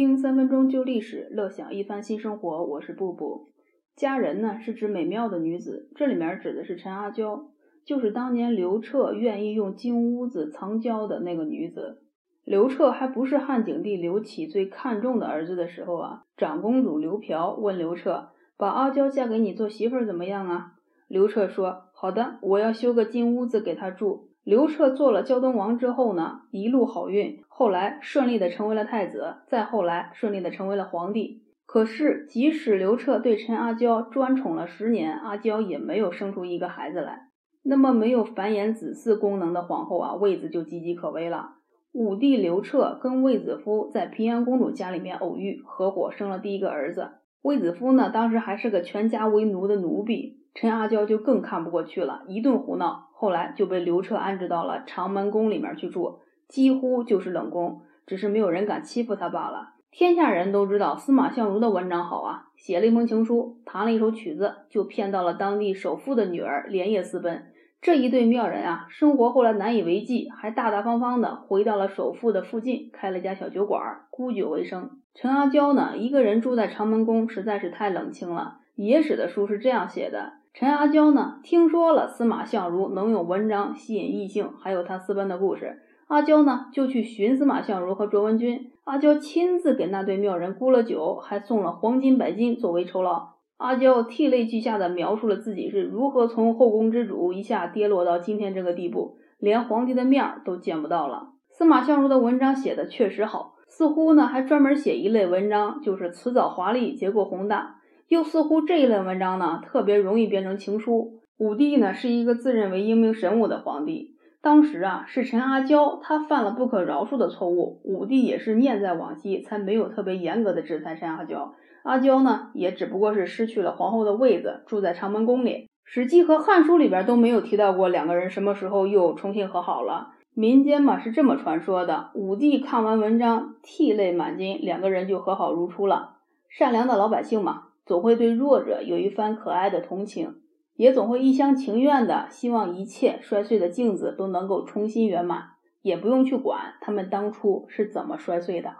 听三分钟旧历史，乐享一番新生活。我是布布。佳人呢，是指美妙的女子，这里面指的是陈阿娇，就是当年刘彻愿意用金屋子藏娇的那个女子。刘彻还不是汉景帝刘启最看重的儿子的时候啊，长公主刘嫖问刘彻，把阿娇嫁给你做媳妇儿怎么样啊？刘彻说：“好的，我要修个金屋子给她住。”刘彻做了胶东王之后呢，一路好运，后来顺利的成为了太子，再后来顺利的成为了皇帝。可是，即使刘彻对陈阿娇专宠了十年，阿娇也没有生出一个孩子来。那么，没有繁衍子嗣功能的皇后啊，位子就岌岌可危了。武帝刘彻跟卫子夫在平阳公主家里面偶遇，合伙生了第一个儿子。卫子夫呢，当时还是个全家为奴的奴婢。陈阿娇就更看不过去了，一顿胡闹，后来就被刘彻安置到了长门宫里面去住，几乎就是冷宫，只是没有人敢欺负他罢了。天下人都知道司马相如的文章好啊，写了一封情书，弹了一首曲子，就骗到了当地首富的女儿，连夜私奔。这一对妙人啊，生活后来难以为继，还大大方方的回到了首富的附近，开了家小酒馆，沽酒为生。陈阿娇呢，一个人住在长门宫，实在是太冷清了。野史的书是这样写的。陈阿娇呢，听说了司马相如能用文章吸引异性，还有他私奔的故事，阿娇呢就去寻司马相如和卓文君。阿娇亲自给那对妙人沽了酒，还送了黄金百金作为酬劳。阿娇涕泪俱下的描述了自己是如何从后宫之主一下跌落到今天这个地步，连皇帝的面儿都见不到了。司马相如的文章写的确实好，似乎呢还专门写一类文章，就是辞藻华丽，结构宏大。又似乎这一类文章呢，特别容易变成情书。武帝呢是一个自认为英明神武的皇帝，当时啊是陈阿娇她犯了不可饶恕的错误，武帝也是念在往昔，才没有特别严格的制裁陈阿娇。阿娇呢也只不过是失去了皇后的位子，住在长门宫里。史记和汉书里边都没有提到过两个人什么时候又重新和好了。民间嘛是这么传说的：武帝看完文章，涕泪满襟，两个人就和好如初了。善良的老百姓嘛。总会对弱者有一番可爱的同情，也总会一厢情愿的希望一切摔碎的镜子都能够重新圆满也不用去管他们当初是怎么摔碎的。